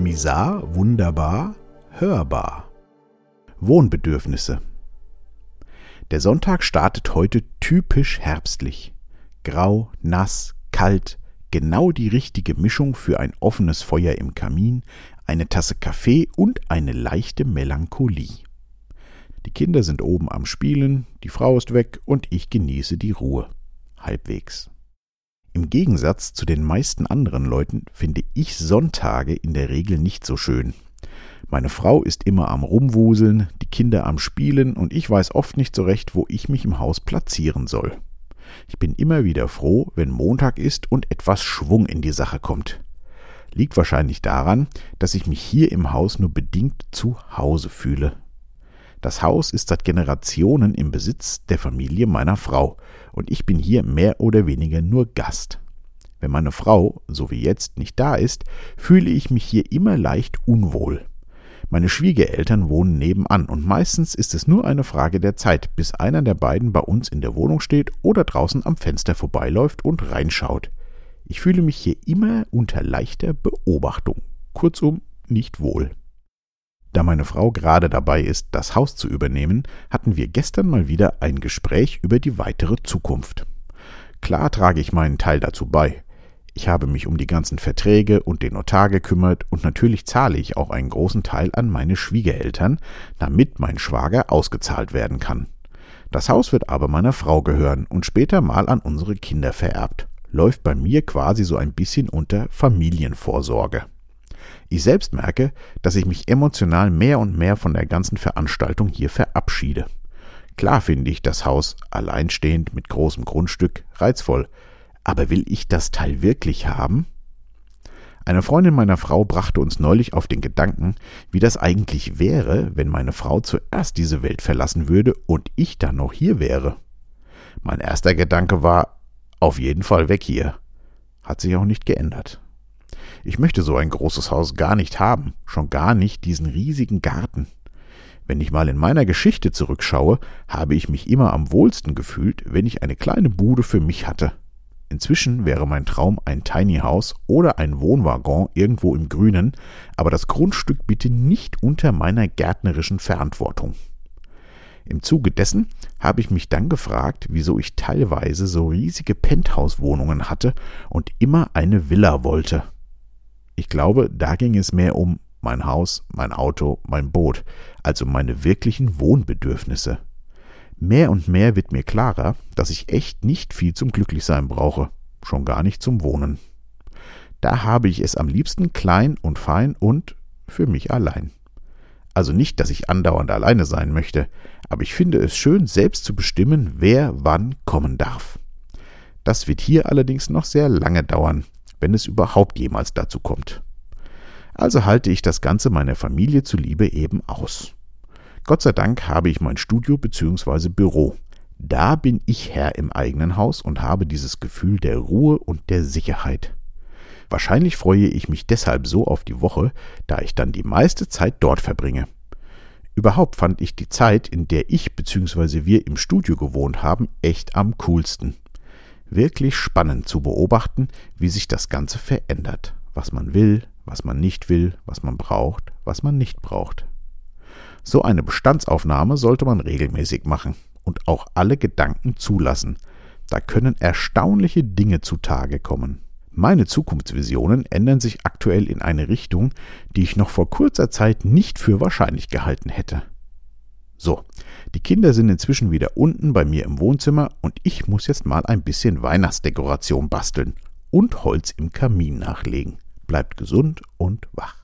Misar, wunderbar, hörbar. Wohnbedürfnisse. Der Sonntag startet heute typisch herbstlich. Grau, nass, kalt, genau die richtige Mischung für ein offenes Feuer im Kamin, eine Tasse Kaffee und eine leichte Melancholie. Die Kinder sind oben am Spielen, die Frau ist weg und ich genieße die Ruhe. Halbwegs. Im Gegensatz zu den meisten anderen Leuten finde ich Sonntage in der Regel nicht so schön. Meine Frau ist immer am Rumwuseln, die Kinder am Spielen und ich weiß oft nicht so recht, wo ich mich im Haus platzieren soll. Ich bin immer wieder froh, wenn Montag ist und etwas Schwung in die Sache kommt. Liegt wahrscheinlich daran, dass ich mich hier im Haus nur bedingt zu Hause fühle. Das Haus ist seit Generationen im Besitz der Familie meiner Frau, und ich bin hier mehr oder weniger nur Gast. Wenn meine Frau, so wie jetzt, nicht da ist, fühle ich mich hier immer leicht unwohl. Meine Schwiegereltern wohnen nebenan und meistens ist es nur eine Frage der Zeit, bis einer der beiden bei uns in der Wohnung steht oder draußen am Fenster vorbeiläuft und reinschaut. Ich fühle mich hier immer unter leichter Beobachtung. Kurzum, nicht wohl. Da meine Frau gerade dabei ist, das Haus zu übernehmen, hatten wir gestern mal wieder ein Gespräch über die weitere Zukunft. Klar trage ich meinen Teil dazu bei. Ich habe mich um die ganzen Verträge und den Notar gekümmert und natürlich zahle ich auch einen großen Teil an meine Schwiegereltern, damit mein Schwager ausgezahlt werden kann. Das Haus wird aber meiner Frau gehören und später mal an unsere Kinder vererbt. Läuft bei mir quasi so ein bisschen unter Familienvorsorge. Ich selbst merke, dass ich mich emotional mehr und mehr von der ganzen Veranstaltung hier verabschiede. Klar finde ich das Haus, alleinstehend mit großem Grundstück, reizvoll, aber will ich das Teil wirklich haben? Eine Freundin meiner Frau brachte uns neulich auf den Gedanken, wie das eigentlich wäre, wenn meine Frau zuerst diese Welt verlassen würde und ich dann noch hier wäre. Mein erster Gedanke war, auf jeden Fall weg hier. Hat sich auch nicht geändert. Ich möchte so ein großes Haus gar nicht haben, schon gar nicht diesen riesigen Garten. Wenn ich mal in meiner Geschichte zurückschaue, habe ich mich immer am wohlsten gefühlt, wenn ich eine kleine Bude für mich hatte. Inzwischen wäre mein Traum ein Tiny House oder ein Wohnwaggon irgendwo im Grünen, aber das Grundstück bitte nicht unter meiner gärtnerischen Verantwortung. Im Zuge dessen habe ich mich dann gefragt, wieso ich teilweise so riesige Penthouse-Wohnungen hatte und immer eine Villa wollte. Ich glaube, da ging es mehr um mein Haus, mein Auto, mein Boot, als um meine wirklichen Wohnbedürfnisse. Mehr und mehr wird mir klarer, dass ich echt nicht viel zum Glücklichsein brauche, schon gar nicht zum Wohnen. Da habe ich es am liebsten klein und fein und für mich allein. Also nicht, dass ich andauernd alleine sein möchte, aber ich finde es schön, selbst zu bestimmen, wer wann kommen darf. Das wird hier allerdings noch sehr lange dauern, wenn es überhaupt jemals dazu kommt. Also halte ich das Ganze meiner Familie zuliebe eben aus. Gott sei Dank habe ich mein Studio bzw. Büro. Da bin ich Herr im eigenen Haus und habe dieses Gefühl der Ruhe und der Sicherheit. Wahrscheinlich freue ich mich deshalb so auf die Woche, da ich dann die meiste Zeit dort verbringe. Überhaupt fand ich die Zeit, in der ich bzw. wir im Studio gewohnt haben, echt am coolsten wirklich spannend zu beobachten, wie sich das Ganze verändert, was man will, was man nicht will, was man braucht, was man nicht braucht. So eine Bestandsaufnahme sollte man regelmäßig machen und auch alle Gedanken zulassen. Da können erstaunliche Dinge zutage kommen. Meine Zukunftsvisionen ändern sich aktuell in eine Richtung, die ich noch vor kurzer Zeit nicht für wahrscheinlich gehalten hätte. So, die Kinder sind inzwischen wieder unten bei mir im Wohnzimmer und ich muss jetzt mal ein bisschen Weihnachtsdekoration basteln und Holz im Kamin nachlegen. Bleibt gesund und wach.